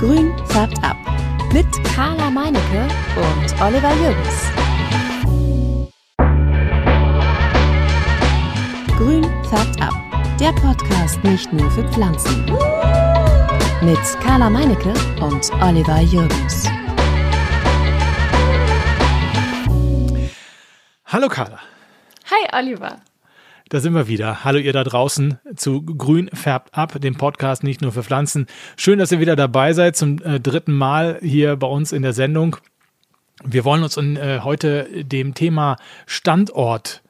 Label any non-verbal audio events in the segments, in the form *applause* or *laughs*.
Grün färbt ab. Mit Carla Meinecke und Oliver Jürgens. Grün färbt ab. Der Podcast nicht nur für Pflanzen. Mit Carla Meinecke und Oliver Jürgens. Hallo Carla. Hi Oliver. Da sind wir wieder. Hallo ihr da draußen zu Grün färbt ab, dem Podcast nicht nur für Pflanzen. Schön, dass ihr wieder dabei seid zum äh, dritten Mal hier bei uns in der Sendung. Wir wollen uns in, äh, heute dem Thema Standort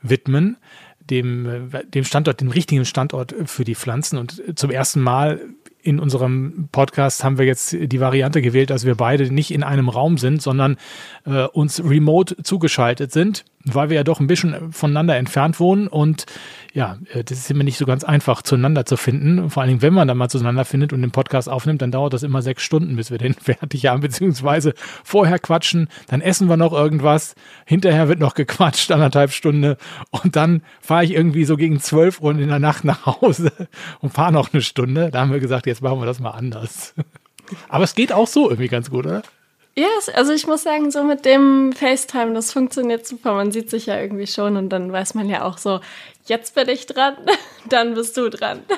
widmen, dem, äh, dem Standort, dem richtigen Standort für die Pflanzen. Und zum ersten Mal in unserem Podcast haben wir jetzt die Variante gewählt, dass wir beide nicht in einem Raum sind, sondern äh, uns remote zugeschaltet sind weil wir ja doch ein bisschen voneinander entfernt wohnen. Und ja, äh, das ist immer nicht so ganz einfach zueinander zu finden. Vor allen Dingen, wenn man dann mal zueinander findet und den Podcast aufnimmt, dann dauert das immer sechs Stunden, bis wir den *laughs* fertig haben, beziehungsweise vorher quatschen, dann essen wir noch irgendwas, hinterher wird noch gequatscht, anderthalb Stunden und dann fahre ich irgendwie so gegen zwölf Uhr in der Nacht nach Hause *laughs* und fahre noch eine Stunde. Da haben wir gesagt, jetzt machen wir das mal anders. *laughs* Aber es geht auch so irgendwie ganz gut, oder? Ja, also ich muss sagen, so mit dem FaceTime, das funktioniert super. Man sieht sich ja irgendwie schon und dann weiß man ja auch so, jetzt bin ich dran, *laughs* dann bist du dran. *laughs*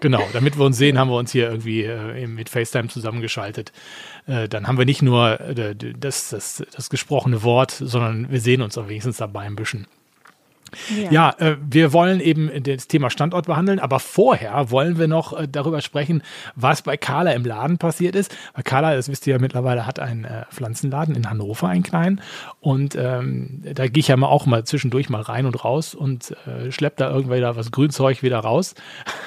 Genau, damit wir uns sehen, haben wir uns hier irgendwie äh, mit FaceTime zusammengeschaltet. Äh, dann haben wir nicht nur äh, das, das, das gesprochene Wort, sondern wir sehen uns auch wenigstens dabei ein bisschen. Ja, ja äh, wir wollen eben das Thema Standort behandeln, aber vorher wollen wir noch äh, darüber sprechen, was bei Carla im Laden passiert ist. Weil Carla, das wisst ihr ja mittlerweile, hat einen äh, Pflanzenladen in Hannover, einen kleinen. Und ähm, da gehe ich ja mal auch mal zwischendurch mal rein und raus und äh, schlepp da irgendwie da was Grünzeug wieder raus.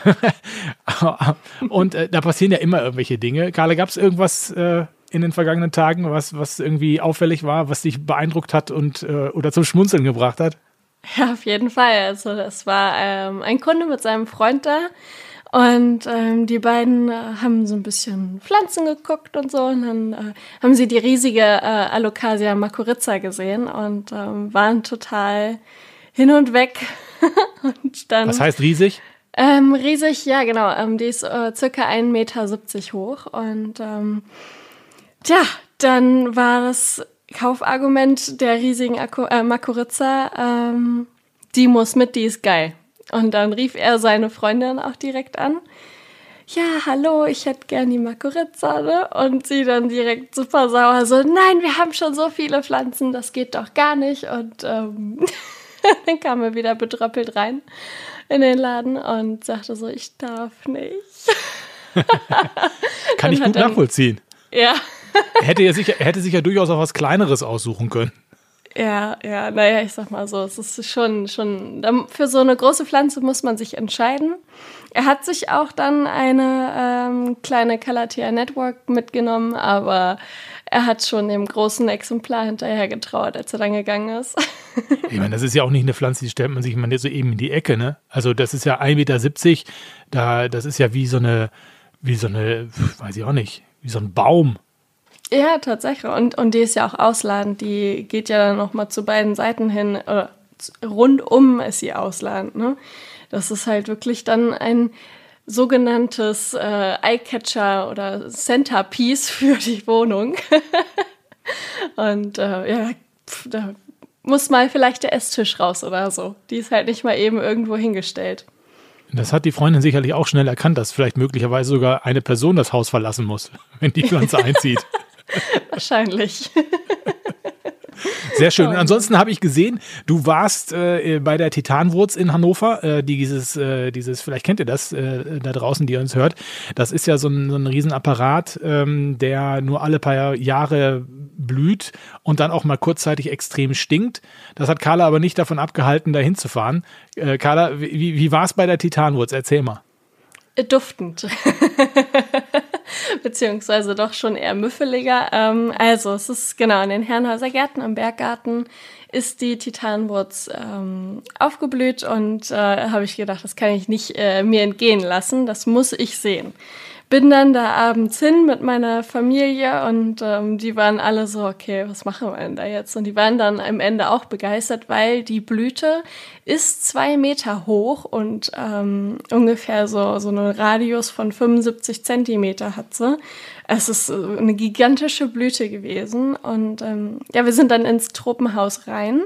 *laughs* und äh, da passieren ja immer irgendwelche Dinge. Carla, gab es irgendwas äh, in den vergangenen Tagen, was, was irgendwie auffällig war, was dich beeindruckt hat und äh, oder zum Schmunzeln gebracht hat? *laughs* Ja, auf jeden Fall. Also das war ähm, ein Kunde mit seinem Freund da. Und ähm, die beiden äh, haben so ein bisschen Pflanzen geguckt und so. Und dann äh, haben sie die riesige äh, Alocasia macuriza gesehen und ähm, waren total hin und weg. *laughs* und dann, Was heißt riesig? Ähm, riesig, ja genau. Ähm, die ist äh, circa 1,70 Meter hoch. Und ähm, tja, dann war das Kaufargument der riesigen Akku äh, Makuriza, ähm, die muss mit, die ist geil. Und dann rief er seine Freundin auch direkt an. Ja, hallo, ich hätte gern die Makuriza, ne? Und sie dann direkt super sauer, so, nein, wir haben schon so viele Pflanzen, das geht doch gar nicht. Und ähm, *laughs* dann kam er wieder betröppelt rein in den Laden und sagte so, ich darf nicht. *laughs* Kann ich gut nachvollziehen. Ja, hätte er sich, hätte sich ja durchaus auch was Kleineres aussuchen können. Ja, ja, naja, ich sag mal so, es ist schon, schon, für so eine große Pflanze muss man sich entscheiden. Er hat sich auch dann eine ähm, kleine Calathea Network mitgenommen, aber er hat schon dem großen Exemplar hinterher getraut, als er dann gegangen ist. *laughs* ich meine, das ist ja auch nicht eine Pflanze, die stellt man sich mal so eben in die Ecke, ne? Also das ist ja 1,70 Meter, da, das ist ja wie so eine, wie so eine, weiß ich auch nicht, wie so ein Baum. Ja, tatsächlich. Und, und die ist ja auch ausladend. Die geht ja dann nochmal zu beiden Seiten hin. Oder rundum ist sie ausladend. Ne? Das ist halt wirklich dann ein sogenanntes äh, Eyecatcher oder Centerpiece *laughs* für die Wohnung. und äh, ja, pf, da muss mal vielleicht der Esstisch raus oder so. Die ist halt nicht mal eben irgendwo hingestellt. Das hat die Freundin sicherlich auch schnell erkannt, dass vielleicht möglicherweise sogar eine Person das Haus verlassen muss, *laughs* wenn die Pflanze einzieht. *laughs* Wahrscheinlich. Sehr schön. Und ansonsten habe ich gesehen, du warst äh, bei der Titanwurz in Hannover. Äh, dieses, äh, dieses, vielleicht kennt ihr das äh, da draußen, die ihr uns hört. Das ist ja so ein, so ein Riesenapparat, ähm, der nur alle paar Jahre blüht und dann auch mal kurzzeitig extrem stinkt. Das hat Carla aber nicht davon abgehalten, da hinzufahren. Äh, Carla, wie, wie war es bei der Titanwurz? Erzähl mal. Duftend. *laughs* *laughs* beziehungsweise doch schon eher müffeliger. Ähm, also es ist genau in den Herrenhäuser Gärten am Berggarten ist die Titanwurz ähm, aufgeblüht und äh, habe ich gedacht, das kann ich nicht äh, mir entgehen lassen, das muss ich sehen. Bin dann da abends hin mit meiner Familie und ähm, die waren alle so, okay, was machen wir denn da jetzt? Und die waren dann am Ende auch begeistert, weil die Blüte ist zwei Meter hoch und ähm, ungefähr so, so einen Radius von 75 Zentimeter hat sie. Es ist eine gigantische Blüte gewesen und ähm, ja, wir sind dann ins Tropenhaus rein,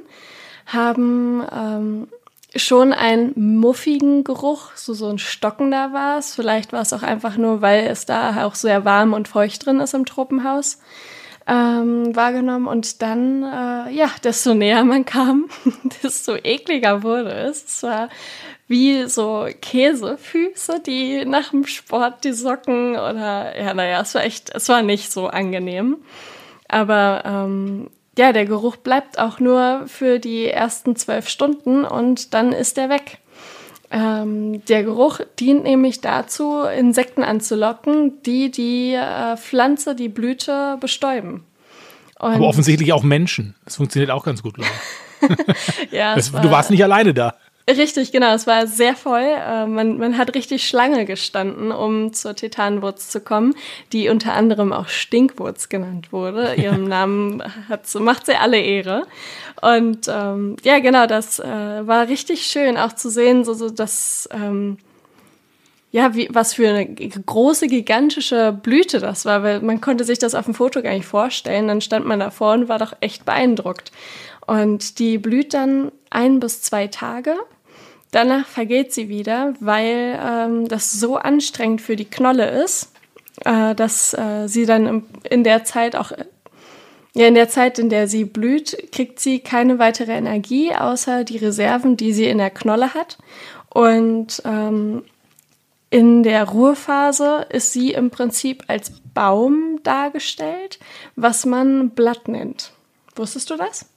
haben ähm, schon einen muffigen Geruch, so, so ein Stocken da war es. Vielleicht war es auch einfach nur, weil es da auch sehr warm und feucht drin ist im Tropenhaus. Ähm, wahrgenommen und dann, äh, ja, desto näher man kam, *laughs* desto ekliger wurde es. Es war wie so Käsefüße, die nach dem Sport die Socken oder, ja, naja, es war echt, es war nicht so angenehm. Aber ähm, ja, der Geruch bleibt auch nur für die ersten zwölf Stunden und dann ist er weg. Ähm, der Geruch dient nämlich dazu, Insekten anzulocken, die die äh, Pflanze, die Blüte bestäuben. Und Aber offensichtlich auch Menschen. Das funktioniert auch ganz gut, glaube ich. *laughs* ja, das, war, du warst nicht alleine da. Richtig, genau. Es war sehr voll. Äh, man, man hat richtig Schlange gestanden, um zur Titanwurz zu kommen, die unter anderem auch Stinkwurz genannt wurde. *laughs* Ihrem Namen hat, macht sie alle Ehre. Und ähm, ja, genau, das äh, war richtig schön, auch zu sehen, so, so dass ähm, ja, wie, was für eine große, gigantische Blüte das war, weil man konnte sich das auf dem Foto gar nicht vorstellen. Dann stand man davor und war doch echt beeindruckt. Und die blüht dann ein bis zwei Tage Danach vergeht sie wieder, weil ähm, das so anstrengend für die Knolle ist, äh, dass äh, sie dann im, in der Zeit auch, ja, in der Zeit, in der sie blüht, kriegt sie keine weitere Energie, außer die Reserven, die sie in der Knolle hat. Und ähm, in der Ruhephase ist sie im Prinzip als Baum dargestellt, was man Blatt nennt. Wusstest du das?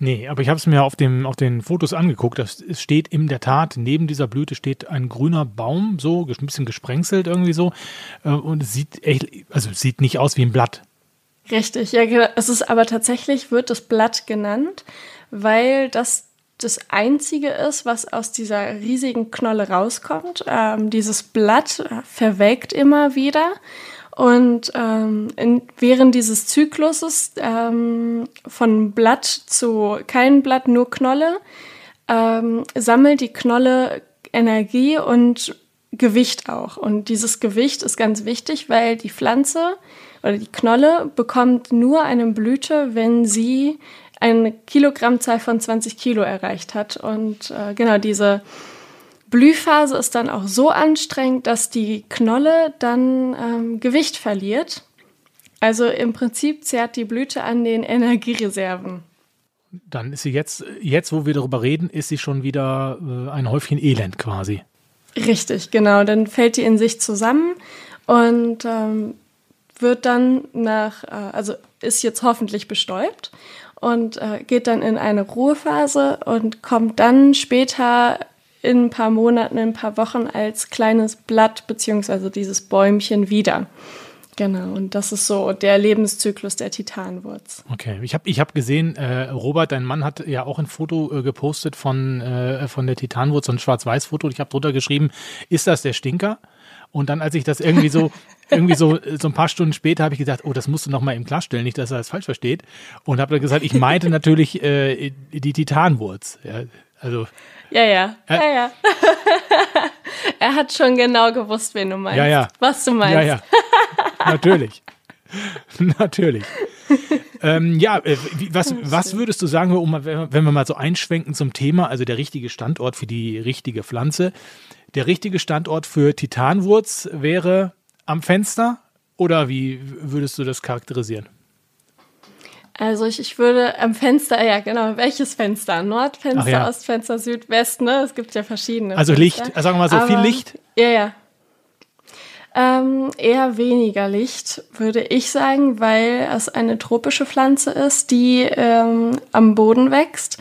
Nee, aber ich habe es mir auf, dem, auf den Fotos angeguckt. Es steht in der Tat, neben dieser Blüte steht ein grüner Baum, so ein bisschen gesprenkelt irgendwie so. Äh, und es sieht echt, also sieht nicht aus wie ein Blatt. Richtig, ja, genau. es ist aber tatsächlich, wird das Blatt genannt, weil das das einzige ist, was aus dieser riesigen Knolle rauskommt. Ähm, dieses Blatt verwelkt immer wieder und ähm, in, während dieses Zykluses ähm, von Blatt zu kein Blatt, nur Knolle, ähm, sammelt die Knolle Energie und Gewicht auch. Und dieses Gewicht ist ganz wichtig, weil die Pflanze oder die Knolle bekommt nur eine Blüte, wenn sie eine Kilogrammzahl von 20 Kilo erreicht hat. Und äh, genau diese Blühphase ist dann auch so anstrengend, dass die Knolle dann ähm, Gewicht verliert. Also im Prinzip zehrt die Blüte an den Energiereserven. Dann ist sie jetzt, jetzt wo wir darüber reden, ist sie schon wieder äh, ein Häufchen Elend quasi. Richtig, genau. Dann fällt die in sich zusammen und ähm, wird dann nach, äh, also ist jetzt hoffentlich bestäubt und äh, geht dann in eine Ruhephase und kommt dann später in ein paar Monaten, in ein paar Wochen als kleines Blatt beziehungsweise dieses Bäumchen wieder. Genau, und das ist so der Lebenszyklus der Titanwurz. Okay, ich habe ich hab gesehen, äh, Robert, dein Mann hat ja auch ein Foto äh, gepostet von, äh, von der Titanwurz, so ein Schwarz-Weiß-Foto. Ich habe drunter geschrieben, ist das der Stinker? Und dann, als ich das irgendwie so, *laughs* irgendwie so, so ein paar Stunden später habe ich gesagt, oh, das musst du noch mal eben klarstellen, nicht, dass er das falsch versteht. Und habe dann gesagt, ich meinte natürlich äh, die Titanwurz. Ja, also ja, ja, ja, ja. *laughs* er hat schon genau gewusst, wen du meinst. Ja, ja. Was du meinst. Ja, ja. Natürlich. *laughs* Natürlich. ähm, ja, äh, was, was würdest du sagen, um, wenn wir mal so einschwenken zum Thema, also der richtige Standort für die richtige Pflanze. Der richtige Standort für Titanwurz wäre am Fenster oder wie würdest du das charakterisieren? Also ich, ich würde am Fenster, ja genau, welches Fenster? Nordfenster, ja. Ostfenster, Südwest, ne? Es gibt ja verschiedene. Also Fenster. Licht, sagen wir mal so, Aber, viel Licht? Ja, ja. Ähm, eher weniger Licht, würde ich sagen, weil es eine tropische Pflanze ist, die ähm, am Boden wächst.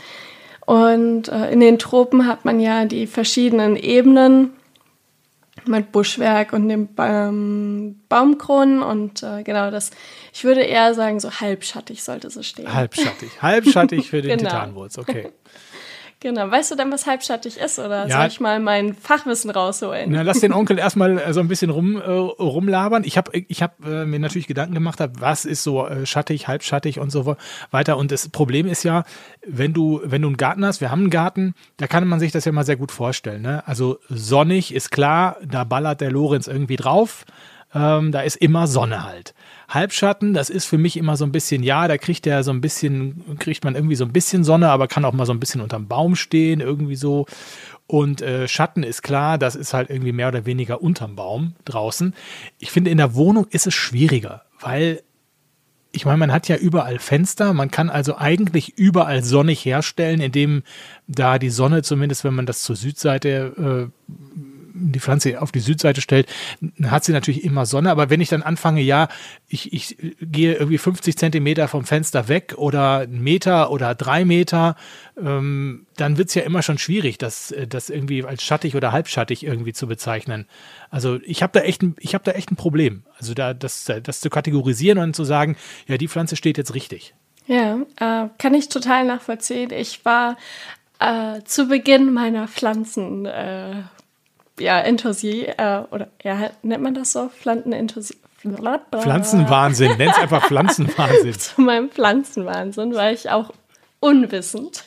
Und äh, in den Tropen hat man ja die verschiedenen Ebenen mit Buschwerk und dem ähm, Baumkronen und äh, genau das. Ich würde eher sagen, so halbschattig sollte es stehen. Halbschattig, halbschattig für *laughs* den genau. Titanwurz, okay. *laughs* Genau. Weißt du denn, was halbschattig ist? Oder Ja. soll ich mal mein Fachwissen rausholen? Na, lass den *laughs* Onkel erstmal äh, so ein bisschen rum, äh, rumlabern. Ich habe ich hab, äh, mir natürlich Gedanken gemacht, hab, was ist so äh, schattig, halbschattig und so weiter. Und das Problem ist ja, wenn du, wenn du einen Garten hast, wir haben einen Garten, da kann man sich das ja mal sehr gut vorstellen. Ne? Also sonnig ist klar, da ballert der Lorenz irgendwie drauf. Ähm, da ist immer Sonne halt. Halbschatten, das ist für mich immer so ein bisschen, ja, da kriegt der so ein bisschen, kriegt man irgendwie so ein bisschen Sonne, aber kann auch mal so ein bisschen unterm Baum stehen, irgendwie so. Und äh, Schatten ist klar, das ist halt irgendwie mehr oder weniger unterm Baum draußen. Ich finde, in der Wohnung ist es schwieriger, weil ich meine, man hat ja überall Fenster, man kann also eigentlich überall sonnig herstellen, indem da die Sonne zumindest, wenn man das zur Südseite äh, die Pflanze auf die Südseite stellt, hat sie natürlich immer Sonne. Aber wenn ich dann anfange, ja, ich, ich gehe irgendwie 50 Zentimeter vom Fenster weg oder einen Meter oder drei Meter, ähm, dann wird es ja immer schon schwierig, das, äh, das irgendwie als schattig oder halbschattig irgendwie zu bezeichnen. Also ich habe da echt ein, da echt ein Problem. Also da das, das zu kategorisieren und zu sagen, ja, die Pflanze steht jetzt richtig. Ja, äh, kann ich total nachvollziehen. Ich war äh, zu Beginn meiner Pflanzen, äh, ja, Entosie, äh, oder ja, nennt man das so? Pflanzenentosie. Pflanzenwahnsinn, nenn's einfach Pflanzenwahnsinn. *laughs* Zu meinem Pflanzenwahnsinn war ich auch unwissend.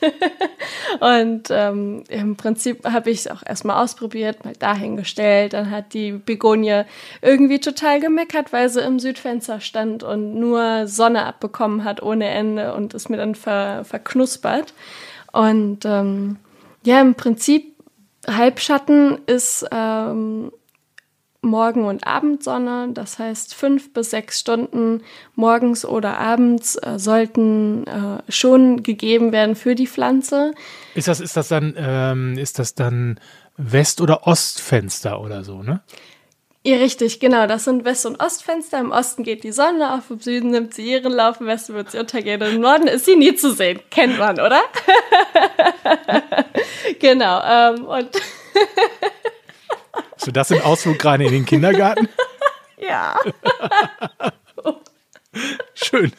*laughs* und ähm, im Prinzip habe ich es auch erstmal ausprobiert, mal dahingestellt. Dann hat die Begonie irgendwie total gemeckert, weil sie im Südfenster stand und nur Sonne abbekommen hat ohne Ende und ist mir dann ver verknuspert. Und ähm, ja, im Prinzip Halbschatten ist ähm, Morgen- und Abendsonne. Das heißt, fünf bis sechs Stunden morgens oder abends äh, sollten äh, schon gegeben werden für die Pflanze. Ist das, ist das dann, ähm, ist das dann West- oder Ostfenster oder so, ne? Ja, richtig, genau. Das sind West- und Ostfenster. Im Osten geht die Sonne auf, im Süden nimmt sie ihren Lauf, im Westen wird sie untergehen. Und Im Norden ist sie nie zu sehen. Kennt man, oder? *laughs* genau. Ähm, und So, das sind Ausflug gerade in den Kindergarten. *laughs* ja. *laughs* Schön.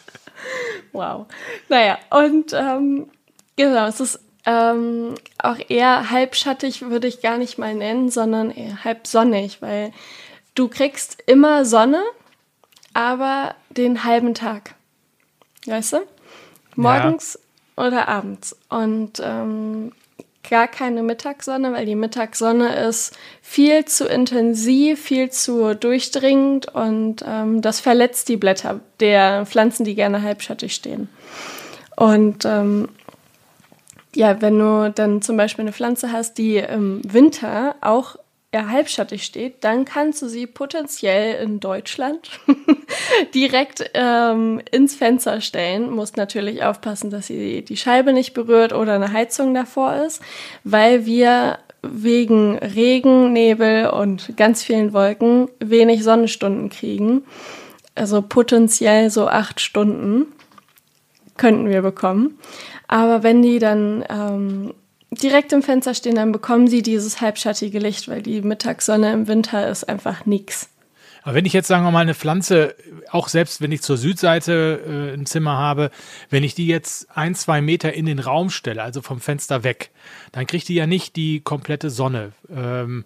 Wow. Naja, und ähm, genau, es ist ähm, auch eher halbschattig, würde ich gar nicht mal nennen, sondern eher halbsonnig, weil du kriegst immer Sonne, aber den halben Tag. Weißt du? Morgens oder abends. Und ähm, gar keine Mittagssonne, weil die Mittagssonne ist viel zu intensiv, viel zu durchdringend und ähm, das verletzt die Blätter der Pflanzen, die gerne halbschattig stehen. Und ähm, ja, wenn du dann zum Beispiel eine Pflanze hast, die im Winter auch eher halbschattig steht, dann kannst du sie potenziell in Deutschland *laughs* direkt ähm, ins Fenster stellen. Musst natürlich aufpassen, dass sie die Scheibe nicht berührt oder eine Heizung davor ist, weil wir wegen Regen, Nebel und ganz vielen Wolken wenig Sonnenstunden kriegen. Also potenziell so acht Stunden könnten wir bekommen. Aber wenn die dann ähm, direkt im Fenster stehen, dann bekommen sie dieses halbschattige Licht, weil die Mittagssonne im Winter ist einfach nix. Aber wenn ich jetzt, sagen wir mal, eine Pflanze, auch selbst wenn ich zur Südseite äh, ein Zimmer habe, wenn ich die jetzt ein, zwei Meter in den Raum stelle, also vom Fenster weg, dann kriegt die ja nicht die komplette Sonne. Ähm,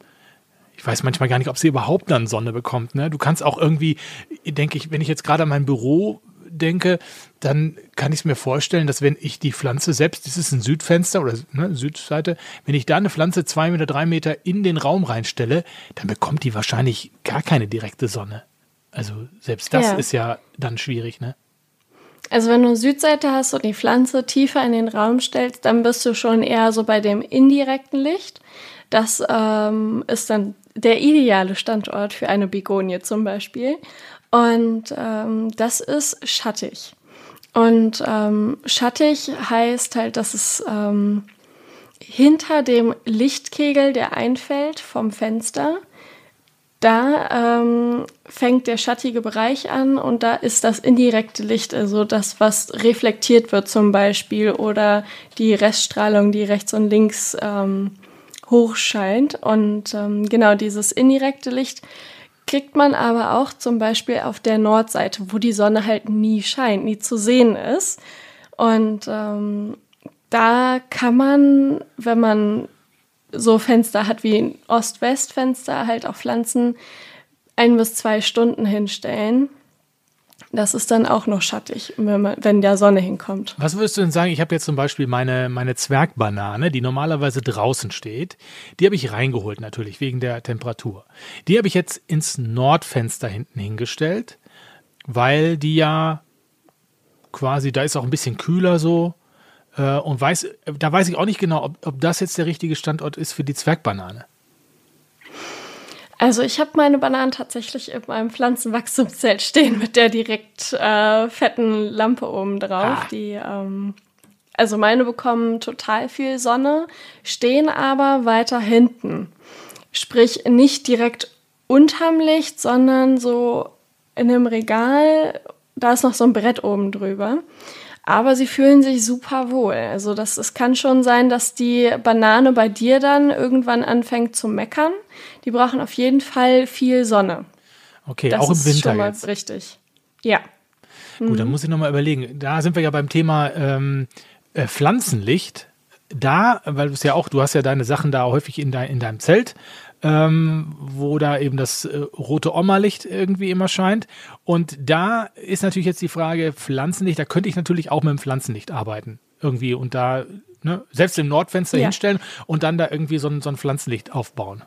ich weiß manchmal gar nicht, ob sie überhaupt dann Sonne bekommt. Ne? Du kannst auch irgendwie, denke ich, wenn ich jetzt gerade an mein Büro denke, dann kann ich es mir vorstellen, dass wenn ich die Pflanze selbst, das ist ein Südfenster oder ne, Südseite, wenn ich da eine Pflanze zwei Meter, drei Meter in den Raum reinstelle, dann bekommt die wahrscheinlich gar keine direkte Sonne. Also selbst das Ja. ist ja dann schwierig, ne? Also wenn du Südseite hast und die Pflanze tiefer in den Raum stellst, dann bist du schon eher so bei dem indirekten Licht. Das ähm, ist dann der ideale Standort für eine Begonie zum Beispiel. Und ähm, das ist schattig. Und ähm, schattig heißt halt, dass es ähm, hinter dem Lichtkegel, der einfällt vom Fenster, da ähm, fängt der schattige Bereich an und da ist das indirekte Licht, also das, was reflektiert wird zum Beispiel oder die Reststrahlung, die rechts und links ähm, hochscheint. Und ähm, genau dieses indirekte Licht kriegt man aber auch zum Beispiel auf der Nordseite, wo die Sonne halt nie scheint, nie zu sehen ist. Und ähm, da kann man, wenn man so Fenster hat wie ein Ost-West-Fenster, halt auch Pflanzen ein bis zwei Stunden hinstellen. Das ist dann auch noch schattig, wenn, man, wenn der Sonne hinkommt. Was würdest du denn sagen? Ich habe jetzt zum Beispiel meine, meine Zwergbanane, die normalerweise draußen steht. Die habe ich reingeholt, natürlich, wegen der Temperatur. Die habe ich jetzt ins Nordfenster hinten hingestellt, weil die ja quasi, da ist auch ein bisschen kühler so. Äh, und weiß, da weiß ich auch nicht genau, ob, ob das jetzt der richtige Standort ist für die Zwergbanane. Also ich habe meine Bananen tatsächlich in meinem Pflanzenwachstumszelt stehen mit der direkt äh, fetten Lampe oben drauf. Ah. Die, ähm, also meine bekommen total viel Sonne, stehen aber weiter hinten. Sprich nicht direkt unterm Licht, sondern so in einem Regal. Da ist noch so ein Brett oben drüber aber sie fühlen sich super wohl. Also das, es kann schon sein, dass die Banane bei dir dann irgendwann anfängt zu meckern. Die brauchen auf jeden Fall viel Sonne. Okay, das auch im Winter ist schon mal jetzt. Richtig. Ja. Gut, mhm. dann muss ich nochmal überlegen. Da sind wir ja beim Thema ähm, äh, Pflanzenlicht. Da, weil du es ja auch, du hast ja deine Sachen da häufig in, dein, in deinem Zelt ähm, wo da eben das äh, rote Oma-Licht irgendwie immer scheint. Und da ist natürlich jetzt die Frage, Pflanzenlicht, da könnte ich natürlich auch mit dem Pflanzenlicht arbeiten. Irgendwie und da ne, selbst im Nordfenster ja. hinstellen und dann da irgendwie so ein, so ein Pflanzenlicht aufbauen.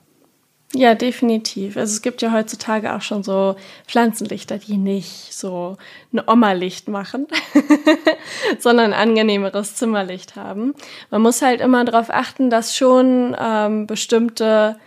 Ja, definitiv. Also es gibt ja heutzutage auch schon so Pflanzenlichter, die nicht so ein Oma-Licht machen, *laughs* sondern ein angenehmeres Zimmerlicht haben. Man muss halt immer darauf achten, dass schon ähm, bestimmte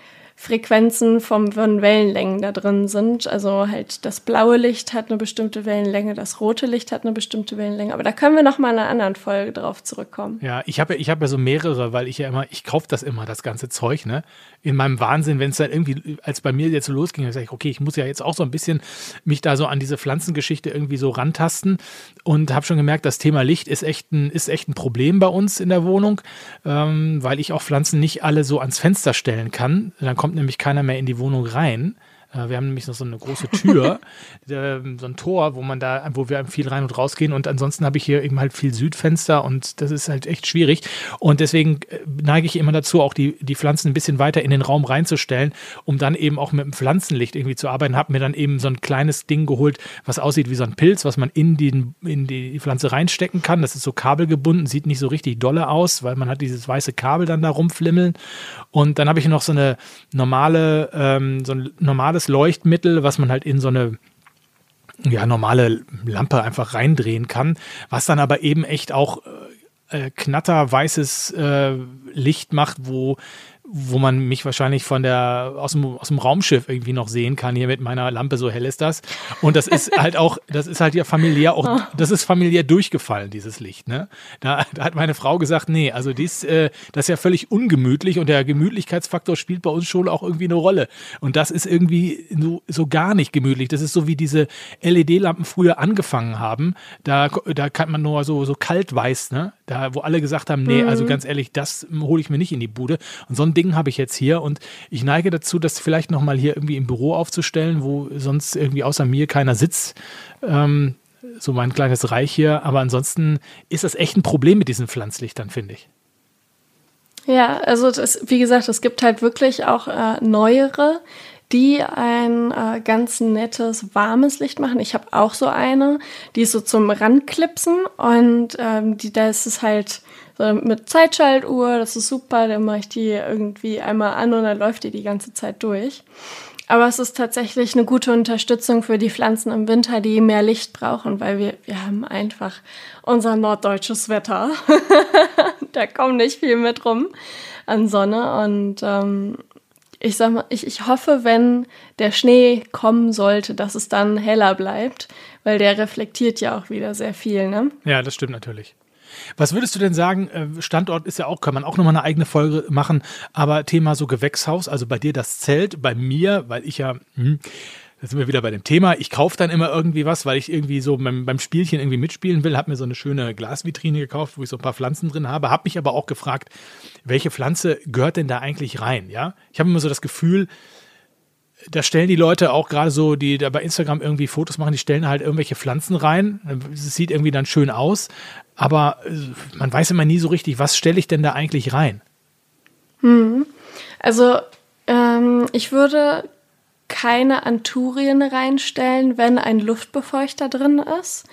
Frequenzen vom, von Wellenlängen da drin sind. Also halt das blaue Licht hat eine bestimmte Wellenlänge, das rote Licht hat eine bestimmte Wellenlänge. Aber da können wir noch mal in einer anderen Folge drauf zurückkommen. Ja, ich habe ich hab ja so mehrere, weil ich ja immer, ich kaufe das immer, das ganze Zeug, ne? In meinem Wahnsinn, wenn es dann irgendwie, als bei mir jetzt so losging, sage ich, okay, ich muss ja jetzt auch so ein bisschen mich da so an diese Pflanzengeschichte irgendwie so rantasten und habe schon gemerkt, das Thema Licht ist echt ein, ist echt ein Problem bei uns in der Wohnung, ähm, weil ich auch Pflanzen nicht alle so ans Fenster stellen kann. Dann kommt kommt nämlich keiner mehr in die Wohnung rein. Äh, wir haben nämlich noch so eine große Tür, *laughs* so ein Tor, wo man da, wo wir viel rein und raus gehen. Und ansonsten habe ich hier eben halt viel Südfenster und das ist halt echt schwierig. Und deswegen äh, neige ich immer dazu, auch die, die Pflanzen ein bisschen weiter in den Raum reinzustellen, um dann eben auch mit dem Pflanzenlicht irgendwie zu arbeiten. Habe mir dann eben so ein kleines Ding geholt, was aussieht wie so ein Pilz, was man in, den, in die Pflanze reinstecken kann. Das ist so kabelgebunden, sieht nicht so richtig dolle aus, weil man hat dieses weiße Kabel dann da rumflimmeln. Und dann habe ich noch so eine normale, ähm, so ein normales normales Leuchtmittel, was man halt in so eine ja, normale Lampe einfach reindrehen kann, was dann aber eben echt auch äh, äh knatterweißes äh, Licht macht, wo wo man mich wahrscheinlich von der aus dem, aus dem Raumschiff irgendwie noch sehen kann. Hier mit meiner Lampe, so hell ist das. Und das ist halt auch, das ist halt ja familiär auch, oh. das ist familiär durchgefallen, dieses Licht. Ne? Da, da hat meine Frau gesagt, nee, also dies, äh, das ist ja völlig ungemütlich und der Gemütlichkeitsfaktor spielt bei uns schon auch irgendwie eine Rolle. Und das ist irgendwie so, so gar nicht gemütlich. Das ist so wie diese LED-Lampen früher angefangen haben. Da, da kann man nur so, so kalt weiß, ne? Da, wo alle gesagt haben, nee, also mhm. also ganz ehrlich, das hole ich mir nicht in die Bude. Und so ein Ding habe ich jetzt hier und ich neige dazu, das vielleicht nochmal hier irgendwie im Büro aufzustellen, wo sonst irgendwie außer mir keiner sitzt. Ähm, so mein kleines Reich hier. Aber ansonsten ist das echt ein Problem mit diesen Pflanzlichtern, finde ich. Ja, also das, wie gesagt, es gibt halt wirklich auch äh, neuere, die ein äh, ganz nettes, warmes Licht machen. Ich habe auch so eine, die ist so zum Randklipsen und ähm, die, da ist es halt so mit Zeitschaltuhr, das ist super, dann mache ich die irgendwie einmal an und dann läuft die die ganze Zeit durch. Aber es ist tatsächlich eine gute Unterstützung für die Pflanzen im Winter, die mehr Licht brauchen, weil wir, wir haben einfach unser norddeutsches Wetter. *laughs* da kommt nicht viel mit rum an Sonne und ähm, ich sag mal, ich, ich hoffe, wenn der Schnee kommen sollte, dass es dann heller bleibt, weil der reflektiert ja auch wieder sehr viel, ne? Ja, das stimmt natürlich. Was würdest du denn sagen? Äh, Standort ist ja auch, kann man auch nochmal eine eigene Folge machen, aber Thema so Gewächshaus, also bei dir das Zelt, bei mir, weil ich ja, hm, da sind wir wieder bei dem Thema. Ich kaufe dann immer irgendwie was, weil ich irgendwie so beim, beim Spielchen irgendwie mitspielen will. Habe mir so eine schöne Glasvitrine gekauft, wo ich so ein paar Pflanzen drin habe. Habe mich aber auch gefragt, welche Pflanze gehört denn da eigentlich rein? Ja, ich habe immer so das Gefühl, da stellen die Leute auch gerade so, die da bei Instagram irgendwie Fotos machen, die stellen halt irgendwelche Pflanzen rein. Es sieht irgendwie dann schön aus, aber äh, man weiß immer nie so richtig, was stelle ich denn da eigentlich rein? Hm. Also ähm, ich würde keine Anturien reinstellen, wenn ein Luftbefeuchter drin ist,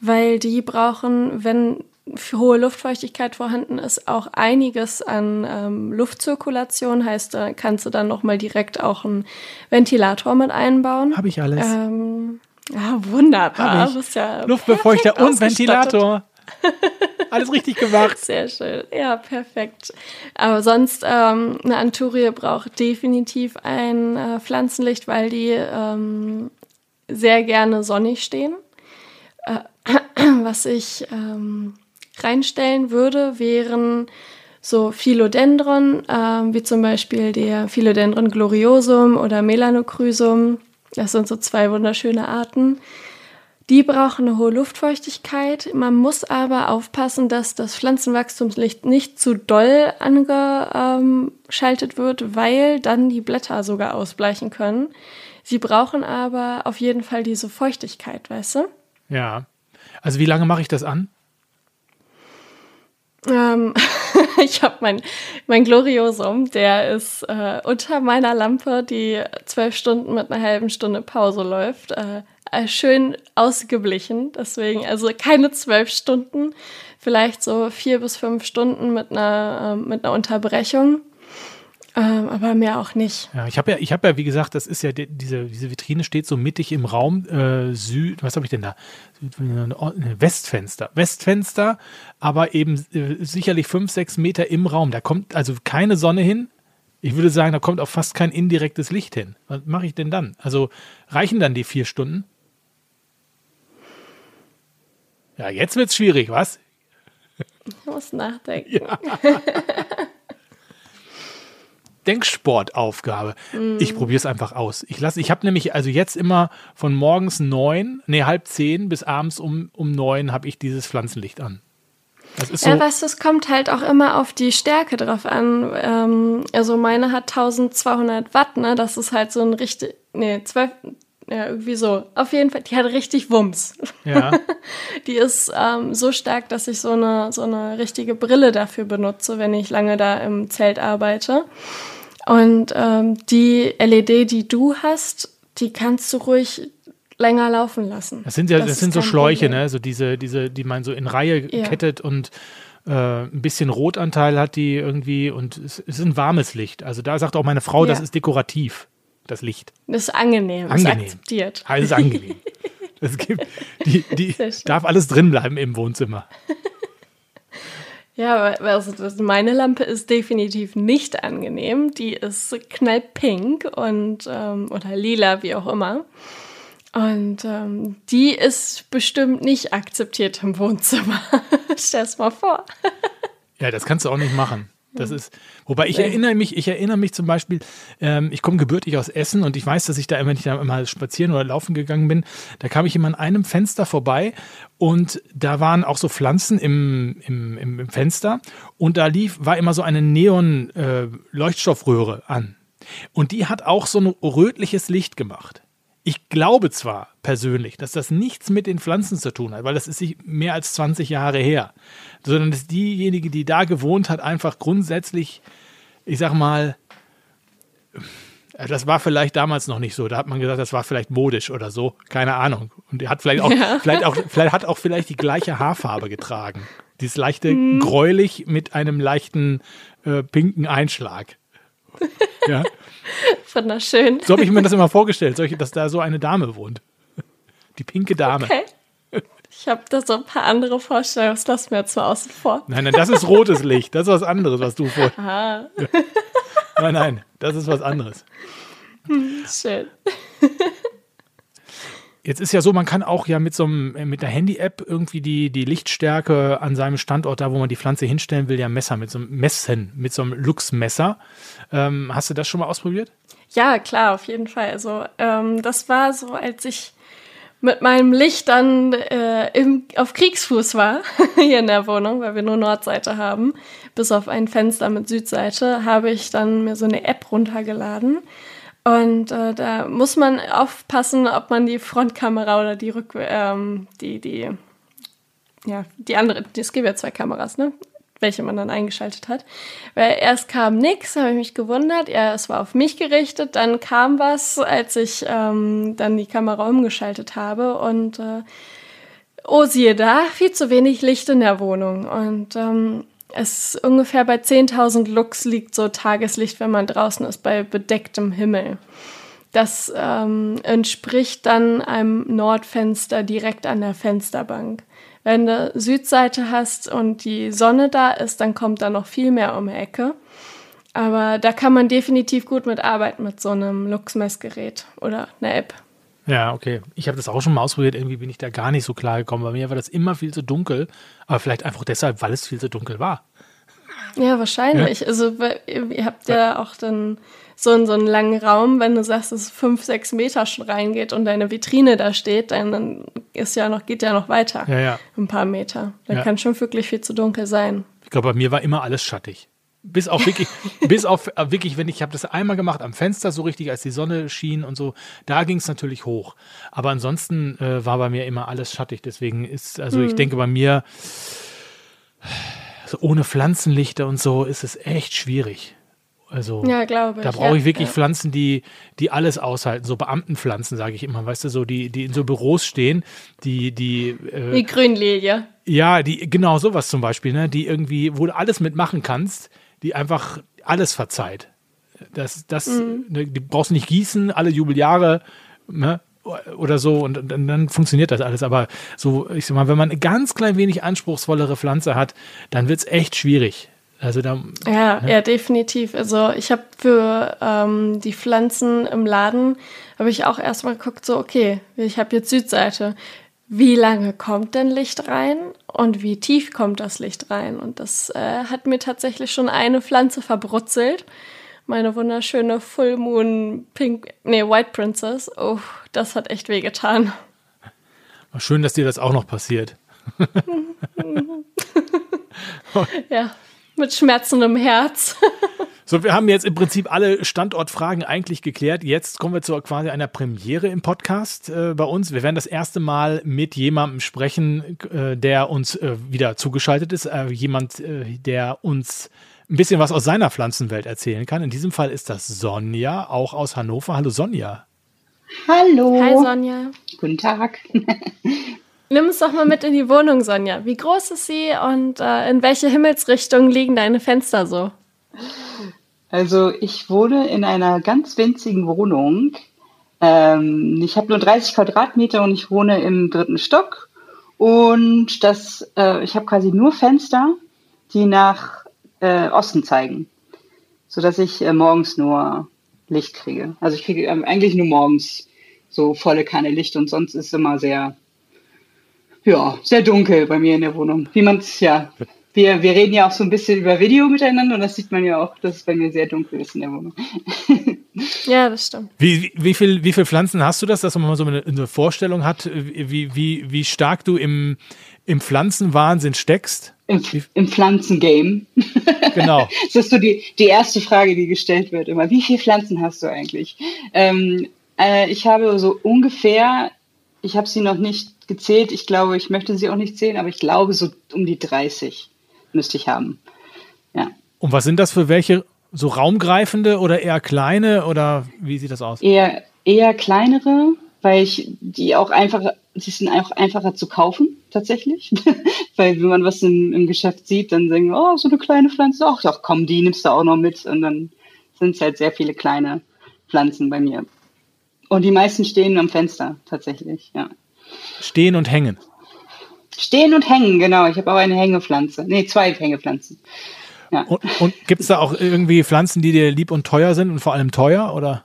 weil die brauchen, wenn hohe Luftfeuchtigkeit vorhanden ist, auch einiges an ähm, Luftzirkulation. Heißt, da kannst du dann nochmal direkt auch einen Ventilator mit einbauen. Habe ich alles. Ähm, ja, wunderbar. Ja Luftbefeuchter und Ventilator. *laughs* Alles richtig gemacht. Sehr schön. Ja, perfekt. Aber sonst, ähm, eine Anturie braucht definitiv ein äh, Pflanzenlicht, weil die ähm, sehr gerne sonnig stehen. Äh, *clears throat* was ich ähm, reinstellen würde, wären so Philodendron, äh, wie zum Beispiel der Philodendron gloriosum oder Melanochrysum. Das sind so zwei wunderschöne Arten. Die brauchen eine hohe Luftfeuchtigkeit. Man muss aber aufpassen, dass das Pflanzenwachstumslicht nicht zu doll angeschaltet wird, weil dann die Blätter sogar ausbleichen können. Sie brauchen aber auf jeden Fall diese Feuchtigkeit, weißt du? Ja. Also wie lange mache ich das an? Ähm, *laughs* ich habe mein, mein Gloriosum, der ist äh, unter meiner Lampe, die zwölf Stunden mit einer halben Stunde Pause läuft. Äh, äh, schön ausgeblichen. Deswegen, also keine zwölf Stunden, vielleicht so vier bis fünf Stunden mit einer, äh, mit einer Unterbrechung. Ähm, aber mehr auch nicht. Ja, ich habe ja, ich habe ja, wie gesagt, das ist ja die, diese, diese Vitrine steht so mittig im Raum äh, Süd, was habe ich denn da? Westfenster, Westfenster, aber eben äh, sicherlich fünf, sechs Meter im Raum. Da kommt also keine Sonne hin. Ich würde sagen, da kommt auch fast kein indirektes Licht hin. Was mache ich denn dann? Also reichen dann die vier Stunden? Ja, jetzt wird's schwierig, was? Ich muss nachdenken. Ja. *laughs* Denksportaufgabe. Mm. Ich probiere es einfach aus. Ich lasse, ich habe nämlich also jetzt immer von morgens neun, nee, halb zehn bis abends um, um neun habe ich dieses Pflanzenlicht an. Das ist so ja, was, das kommt halt auch immer auf die Stärke drauf an. Ähm, also meine hat 1200 Watt, ne? Das ist halt so ein richtig, nee, 12, ja, irgendwie so. Auf jeden Fall, die hat richtig Wumms. Ja. *laughs* die ist ähm, so stark, dass ich so eine, so eine richtige Brille dafür benutze, wenn ich lange da im Zelt arbeite. Und ähm, die LED, die du hast, die kannst du ruhig länger laufen lassen. Das sind ja, das, das sind so Schläuche, Problem. ne? So diese, diese, die man so in Reihe ja. kettet und äh, ein bisschen Rotanteil hat die irgendwie und es, es, ist ein warmes Licht. Also da sagt auch meine Frau, ja. das ist dekorativ das Licht. Das ist angenehm, angenehm. ist akzeptiert. Alles angenehm. *laughs* Es gibt, die, die darf alles drin bleiben im Wohnzimmer. Ja, also meine Lampe ist definitiv nicht angenehm. Die ist knallpink und ähm, oder lila, wie auch immer. Und ähm, die ist bestimmt nicht akzeptiert im Wohnzimmer. *laughs* Stell's mal vor. *laughs* ja, das kannst du auch nicht machen. Das ist, wobei ich erinnere mich, ich erinnere mich zum Beispiel, ähm, ich komme gebürtig aus Essen und ich weiß, dass ich da, wenn ich da mal spazieren oder laufen gegangen bin, da kam ich immer an einem Fenster vorbei und da waren auch so Pflanzen im, im, im Fenster und da lief, war immer so eine Neon-Leuchtstoffröhre äh, an. Und die hat auch so ein rötliches Licht gemacht. Ich glaube zwar persönlich, dass das nichts mit den Pflanzen zu tun hat, weil das ist mehr als 20 Jahre her, sondern dass diejenige, die da gewohnt hat, einfach grundsätzlich, ich sag mal, das war vielleicht damals noch nicht so. Da hat man gesagt, das war vielleicht modisch oder so. Keine Ahnung. Und er hat vielleicht auch, *laughs* ja. vielleicht auch, vielleicht hat auch vielleicht die gleiche Haarfarbe getragen. Dieses leichte hm. gräulich mit einem leichten äh, pinken Einschlag. *laughs* Ja. Wunderschön. So habe ich mir das immer vorgestellt, dass da so eine Dame wohnt. Die pinke Dame. Okay. Ich habe da so ein paar andere Vorstellungen, das lassen wir jetzt mal außen vor. Nein, nein, das ist rotes Licht. Das ist was anderes, was du vor. Aha. *laughs* Nein, nein, das ist was anderes. Hm, schön. Jetzt ist ja so, man kann auch ja mit so einem, mit der Handy-App irgendwie die, die Lichtstärke an seinem Standort, da wo man die Pflanze hinstellen will, ja messen, mit so einem Messen, mit so einem Lux-Messer. Ähm, hast du das schon mal ausprobiert? Ja, klar, auf jeden Fall. Also ähm, das war so, als ich mit meinem Licht dann äh, im, auf Kriegsfuß war, *laughs* hier in der Wohnung, weil wir nur Nordseite haben, bis auf ein Fenster mit Südseite, habe ich dann mir so eine App runtergeladen. Und äh, da muss man aufpassen, ob man die Frontkamera oder die Rück ähm, die die ja die andere es gibt ja zwei Kameras ne welche man dann eingeschaltet hat. Weil erst kam nichts, habe ich mich gewundert. Ja, es war auf mich gerichtet. Dann kam was, als ich ähm, dann die Kamera umgeschaltet habe. Und äh, oh, siehe da, viel zu wenig Licht in der Wohnung. Und ähm, es ungefähr bei 10.000 Lux liegt so Tageslicht, wenn man draußen ist, bei bedecktem Himmel. Das ähm, entspricht dann einem Nordfenster direkt an der Fensterbank. Wenn du Südseite hast und die Sonne da ist, dann kommt da noch viel mehr um die Ecke. Aber da kann man definitiv gut mit arbeiten mit so einem Lux-Messgerät oder einer App. Ja, okay. Ich habe das auch schon mal ausprobiert. Irgendwie bin ich da gar nicht so klar gekommen. Bei mir war das immer viel zu dunkel. Aber vielleicht einfach deshalb, weil es viel zu dunkel war. Ja, wahrscheinlich. Ja? Also, ihr habt ja auch dann so in so einen langen Raum, wenn du sagst, dass es fünf, sechs Meter schon reingeht und deine Vitrine da steht, dann ist ja noch, geht ja noch weiter. Ja, ja. Ein paar Meter. Da ja. kann schon wirklich viel zu dunkel sein. Ich glaube, bei mir war immer alles schattig. Bis auf wirklich, *laughs* bis auf äh, wirklich, wenn ich, ich habe das einmal gemacht am Fenster so richtig, als die Sonne schien und so, da ging es natürlich hoch. Aber ansonsten äh, war bei mir immer alles schattig. Deswegen ist, also hm. ich denke bei mir, also ohne Pflanzenlichter und so ist es echt schwierig. Also ja, glaube ich. Da brauche ich ja, wirklich ja. Pflanzen, die, die alles aushalten. So Beamtenpflanzen, sage ich immer, weißt du, so die, die in so Büros stehen, die, die äh, Die Grünlilie. Ja, die, genau sowas zum Beispiel, ne? Die irgendwie, wo du alles mitmachen kannst, die einfach alles verzeiht. Das, das, mhm. ne, die brauchst du nicht gießen, alle Jubeljahre, ne? Oder so, und, und, dann funktioniert das alles. Aber so, ich sag mal, wenn man ein ganz klein wenig anspruchsvollere Pflanze hat, dann wird es echt schwierig. Also da, ja, ja, ja, definitiv. Also ich habe für ähm, die Pflanzen im Laden, habe ich auch erstmal geguckt, so, okay, ich habe jetzt Südseite. Wie lange kommt denn Licht rein und wie tief kommt das Licht rein? Und das äh, hat mir tatsächlich schon eine Pflanze verbrutzelt. Meine wunderschöne Full Moon Pink, nee, White Princess. Oh, das hat echt wehgetan. Schön, dass dir das auch noch passiert. *laughs* ja, *laughs* mit schmerzendem Herz. *laughs* So, wir haben jetzt im Prinzip alle Standortfragen eigentlich geklärt. Jetzt kommen wir zu quasi einer Premiere im Podcast äh, bei uns. Wir werden das erste Mal mit jemandem sprechen, äh, der uns äh, wieder zugeschaltet ist. Äh, jemand, äh, der uns ein bisschen was aus seiner Pflanzenwelt erzählen kann. In diesem Fall ist das Sonja, auch aus Hannover. Hallo Sonja. Hallo. Hi Sonja. Guten Tag. *laughs* Nimm es doch mal mit in die Wohnung, Sonja. Wie groß ist sie und äh, in welche Himmelsrichtung liegen deine Fenster so? Also ich wohne in einer ganz winzigen Wohnung. Ähm, ich habe nur 30 Quadratmeter und ich wohne im dritten Stock. Und das, äh, ich habe quasi nur Fenster, die nach äh, Osten zeigen, so dass ich äh, morgens nur Licht kriege. Also ich kriege ähm, eigentlich nur morgens so volle Kanne Licht und sonst ist es immer sehr ja, sehr dunkel bei mir in der Wohnung. Wie man es, ja, wir, wir reden ja auch so ein bisschen über Video miteinander und das sieht man ja auch, dass es bei mir sehr dunkel ist in der Wohnung. *laughs* ja, das stimmt. Wie, wie, wie, viel, wie viele Pflanzen hast du das, dass man mal so eine, eine Vorstellung hat, wie, wie, wie stark du im, im Pflanzenwahnsinn steckst? Im, im Pflanzengame. *laughs* Genau. das ist so die, die erste Frage, die gestellt wird immer. Wie viele Pflanzen hast du eigentlich? Ähm, äh, ich habe so ungefähr, ich habe sie noch nicht gezählt. Ich glaube, ich möchte sie auch nicht zählen, aber ich glaube, so um die 30 müsste ich haben. Ja. Und was sind das für welche? So raumgreifende oder eher kleine oder wie sieht das aus? Eher, eher kleinere, weil ich die auch einfacher, sie sind auch einfacher zu kaufen, tatsächlich. *laughs* weil wenn man was im, im Geschäft sieht, dann sagen, oh, so eine kleine Pflanze, ach, ach komm, die nimmst du auch noch mit. Und dann sind es halt sehr viele kleine Pflanzen bei mir. Und die meisten stehen am Fenster, tatsächlich, ja. Stehen und hängen. Stehen und hängen, genau. Ich habe auch eine Hängepflanze. Nee, zwei Hängepflanzen. Ja. Und, und gibt es da auch irgendwie Pflanzen, die dir lieb und teuer sind und vor allem teuer, oder?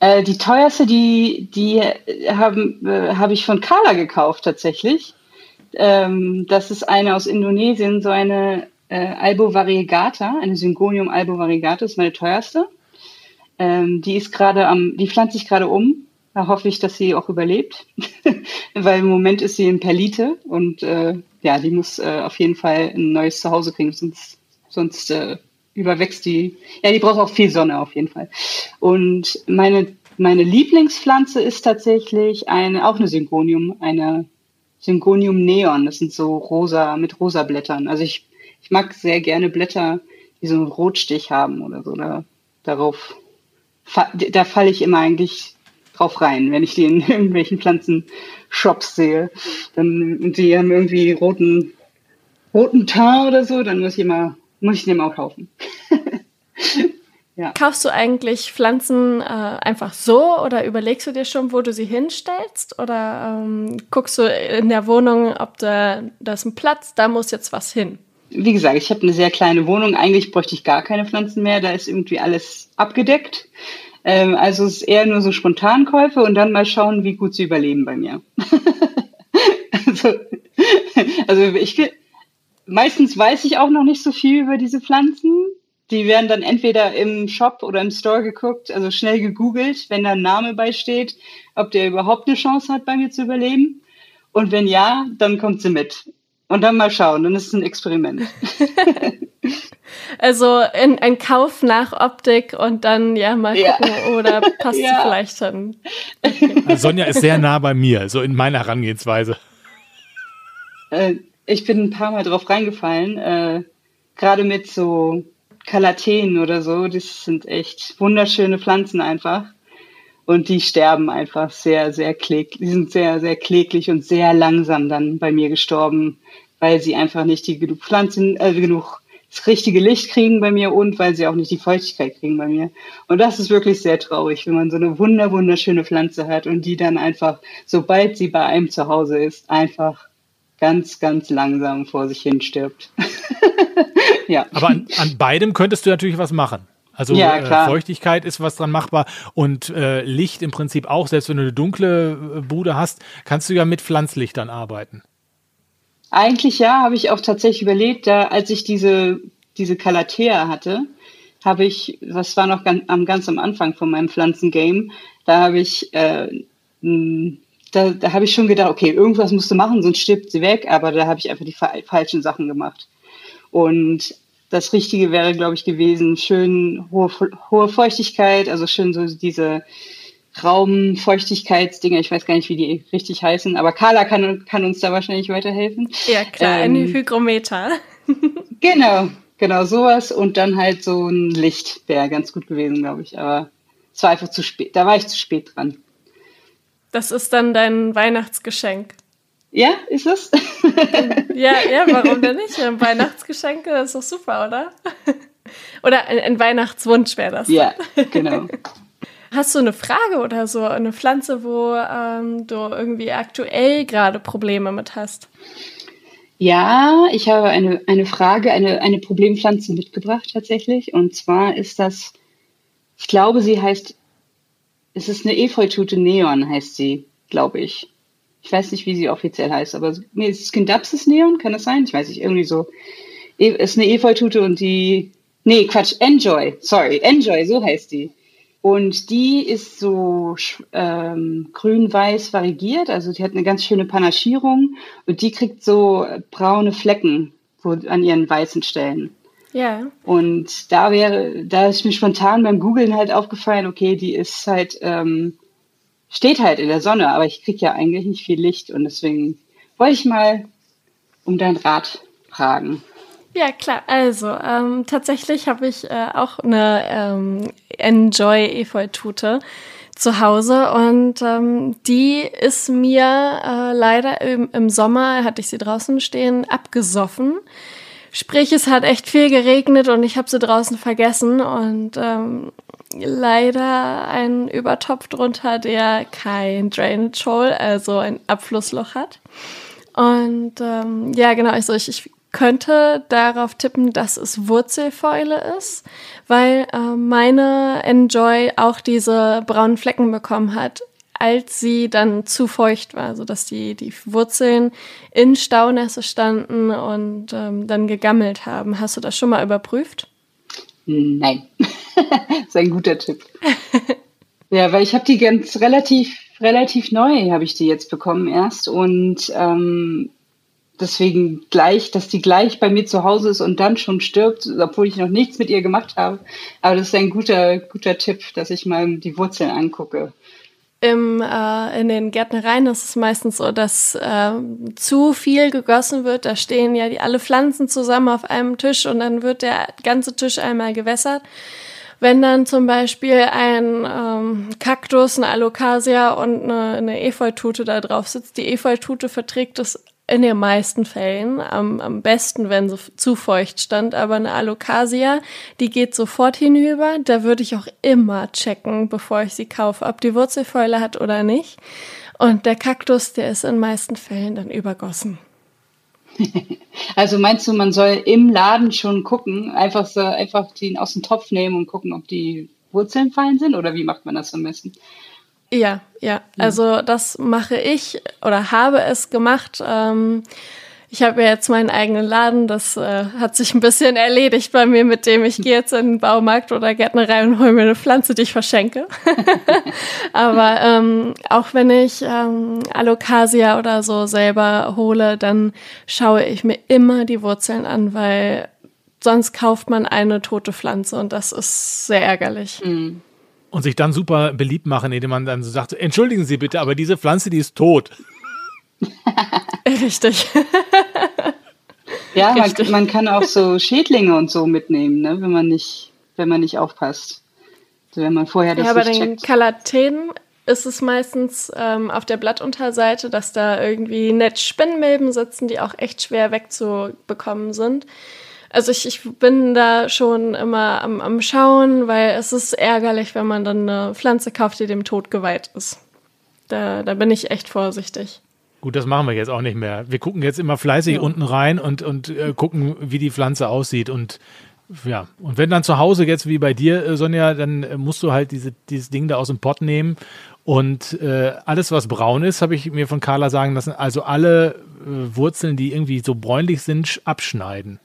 Äh, die teuerste, die, die haben, äh, habe ich von Carla gekauft tatsächlich. Ähm, das ist eine aus Indonesien, so eine äh, Albo Variegata, eine Syngonium Albo Variegata, ist meine teuerste. Ähm, die ist gerade am, die pflanze ich gerade um da hoffe ich, dass sie auch überlebt, *laughs* weil im Moment ist sie in Perlite und äh, ja, die muss äh, auf jeden Fall ein neues Zuhause kriegen, sonst, sonst äh, überwächst die. Ja, die braucht auch viel Sonne auf jeden Fall. Und meine, meine Lieblingspflanze ist tatsächlich eine, auch eine Syngonium, eine Syngonium Neon. Das sind so rosa, mit rosa Blättern. Also ich, ich mag sehr gerne Blätter, die so einen Rotstich haben oder so. Da, darauf, da falle ich immer eigentlich drauf rein, wenn ich die in *laughs* irgendwelchen Pflanzenshops sehe. Dann, und die haben irgendwie roten, roten Teint oder so, dann muss ich immer, muss ich den auch kaufen. *laughs* ja. Kaufst du eigentlich Pflanzen äh, einfach so oder überlegst du dir schon, wo du sie hinstellst? Oder ähm, guckst du in der Wohnung, ob da, da ist ein Platz, da muss jetzt was hin? Wie gesagt, ich habe eine sehr kleine Wohnung. Eigentlich bräuchte ich gar keine Pflanzen mehr. Da ist irgendwie alles abgedeckt. Ähm, also es ist eher nur so Spontankäufe und dann mal schauen, wie gut sie überleben bei mir. *laughs* also, also ich meistens weiß ich auch noch nicht so viel über diese Pflanzen. Die werden dann entweder im Shop oder im Store geguckt, also schnell gegoogelt, wenn da ein Name beisteht, ob der überhaupt eine Chance hat, bei mir zu überleben. Und wenn ja, dann kommt sie mit. Und dann mal schauen, dann ist es ein Experiment. *laughs* also in, ein Kauf nach Optik und dann ja mal gucken, ja. oder passt ja. sie vielleicht dann. Also Sonja ist sehr nah bei mir, so in meiner Herangehensweise. Äh, ich bin ein paar Mal drauf reingefallen, äh, gerade mit so Kalateen oder so, das sind echt wunderschöne Pflanzen einfach. Und die sterben einfach sehr, sehr kläglich. Die sind sehr, sehr kläglich und sehr langsam dann bei mir gestorben, weil sie einfach nicht die genug Pflanzen, äh, genug das richtige Licht kriegen bei mir und weil sie auch nicht die Feuchtigkeit kriegen bei mir. Und das ist wirklich sehr traurig, wenn man so eine wunder, wunderschöne Pflanze hat und die dann einfach, sobald sie bei einem zu Hause ist, einfach ganz, ganz langsam vor sich hin stirbt. *laughs* ja. Aber an, an beidem könntest du natürlich was machen. Also ja, äh, Feuchtigkeit ist was dran machbar und äh, Licht im Prinzip auch. Selbst wenn du eine dunkle äh, Bude hast, kannst du ja mit Pflanzlichtern arbeiten. Eigentlich ja, habe ich auch tatsächlich überlegt, da, als ich diese, diese Calathea hatte, habe ich, das war noch ganz, am, ganz am Anfang von meinem Pflanzengame, da habe ich, äh, da, da habe ich schon gedacht, okay, irgendwas musst du machen, sonst stirbt sie weg, aber da habe ich einfach die falschen Sachen gemacht. Und das Richtige wäre, glaube ich, gewesen, schön hohe, hohe Feuchtigkeit, also schön so diese Raumfeuchtigkeitsdinger, ich weiß gar nicht, wie die richtig heißen, aber Carla kann, kann uns da wahrscheinlich weiterhelfen. Ja, klar, ähm, ein Hygrometer. *laughs* genau, genau, sowas und dann halt so ein Licht wäre ganz gut gewesen, glaube ich, aber es war einfach zu spät, da war ich zu spät dran. Das ist dann dein Weihnachtsgeschenk. Ja, ist es? *laughs* ja, ja, warum denn nicht? Weihnachtsgeschenke, das ist doch super, oder? *laughs* oder ein, ein Weihnachtswunsch wäre das. Ja, genau. Hast du eine Frage oder so, eine Pflanze, wo ähm, du irgendwie aktuell gerade Probleme mit hast? Ja, ich habe eine, eine Frage, eine, eine Problempflanze mitgebracht tatsächlich. Und zwar ist das, ich glaube, sie heißt, es ist eine Efeutute Neon, heißt sie, glaube ich. Ich weiß nicht, wie sie offiziell heißt, aber nee, ist Skindapsis Neon? Kann das sein? Ich weiß nicht, irgendwie so. Es ist eine Efeutute und die, nee, Quatsch, Enjoy, sorry, Enjoy, so heißt die. Und die ist so ähm, grün-weiß variegiert, also die hat eine ganz schöne Panaschierung und die kriegt so braune Flecken wo, an ihren weißen Stellen. Ja. Und da wäre, da ist mir spontan beim Googlen halt aufgefallen, okay, die ist halt, ähm, steht halt in der Sonne, aber ich kriege ja eigentlich nicht viel Licht und deswegen wollte ich mal um dein Rat fragen. Ja, klar. Also, ähm, tatsächlich habe ich äh, auch eine ähm, Enjoy Efeutute zu Hause und ähm, die ist mir äh, leider im, im Sommer, hatte ich sie draußen stehen, abgesoffen. Sprich, es hat echt viel geregnet und ich habe sie draußen vergessen und ähm, leider einen Übertopf drunter, der kein Drainage Hole, also ein Abflussloch hat. Und ähm, ja, genau, also ich, ich könnte darauf tippen, dass es Wurzelfäule ist, weil äh, meine Enjoy auch diese braunen Flecken bekommen hat, als sie dann zu feucht war, so dass die, die Wurzeln in Staunässe standen und ähm, dann gegammelt haben. Hast du das schon mal überprüft? Nein. das *laughs* ist ein guter Tipp. *laughs* ja, weil ich habe die ganz relativ, relativ neu, habe ich die jetzt bekommen erst und ähm, deswegen gleich, dass die gleich bei mir zu Hause ist und dann schon stirbt, obwohl ich noch nichts mit ihr gemacht habe. Aber das ist ein guter, guter Tipp, dass ich mal die Wurzeln angucke. Im, äh, in den Gärtnereien ist es meistens so, dass äh, zu viel gegossen wird. Da stehen ja die, alle Pflanzen zusammen auf einem Tisch und dann wird der ganze Tisch einmal gewässert. Wenn dann zum Beispiel ein ähm, Kaktus, eine Alocasia und eine, eine Efeutute da drauf sitzt, die Efeutute verträgt es in den meisten Fällen am, am besten, wenn sie zu feucht stand. Aber eine Alocasia, die geht sofort hinüber. Da würde ich auch immer checken, bevor ich sie kaufe, ob die Wurzelfäule hat oder nicht. Und der Kaktus, der ist in meisten Fällen dann übergossen. *laughs* Also meinst du, man soll im Laden schon gucken, einfach so, einfach den aus dem Topf nehmen und gucken, ob die Wurzeln fein sind oder wie macht man das am besten? Ja, ja. Also das mache ich oder habe es gemacht. Ähm, ich habe ja jetzt meinen eigenen Laden, das äh, hat sich ein bisschen erledigt bei mir, mit dem ich *laughs* gehe jetzt in den Baumarkt oder Gärtnerei und hole mir eine Pflanze, die ich verschenke. *laughs* Aber ähm, auch wenn ich ähm, Alocasia oder so selber hole, dann schaue ich mir immer die Wurzeln an, weil sonst kauft man eine tote Pflanze und das ist sehr ärgerlich. Mhm. Und sich dann super beliebt machen, indem man dann so sagt, entschuldigen Sie bitte, aber diese Pflanze, die ist tot. *laughs* Richtig. ja, man, man, kann auch so Schädlinge und so mitnehmen, ne, wenn man nicht, wenn man nicht aufpasst. Also wenn man vorher das Ja, bei den checkt. Ist es meistens ähm, auf der Blattunterseite, dass da irgendwie nett Spinnmilben sitzen, die auch echt schwer wegzubekommen sind. Also ich, ich bin da schon immer am, am Schauen, weil es ist ärgerlich, wenn man dann eine Pflanze kauft, die dem Tod geweiht ist. Da, da bin ich echt vorsichtig. Gut, das machen wir jetzt auch nicht mehr. Wir gucken jetzt immer fleißig ja. unten rein und, und äh, gucken, wie die Pflanze aussieht. Und ja, und wenn dann zu Hause jetzt wie bei dir, äh, Sonja, dann äh, musst du halt diese, dieses Ding da aus dem Pott nehmen. Und äh, alles, was braun ist, habe ich mir von Carla sagen lassen, also alle Wurzeln, die irgendwie so bräunlich sind, abschneiden.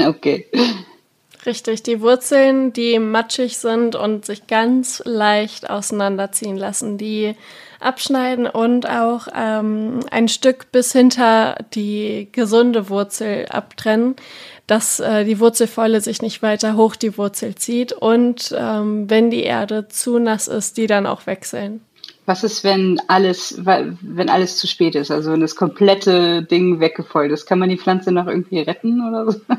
*laughs* okay. Richtig, die Wurzeln, die matschig sind und sich ganz leicht auseinanderziehen lassen, die abschneiden und auch ähm, ein Stück bis hinter die gesunde Wurzel abtrennen, dass äh, die Wurzelfäule sich nicht weiter hoch die Wurzel zieht und ähm, wenn die Erde zu nass ist, die dann auch wechseln. Was ist, wenn alles, wenn alles zu spät ist? Also wenn das komplette Ding weggefeult ist, kann man die Pflanze noch irgendwie retten oder so? *laughs*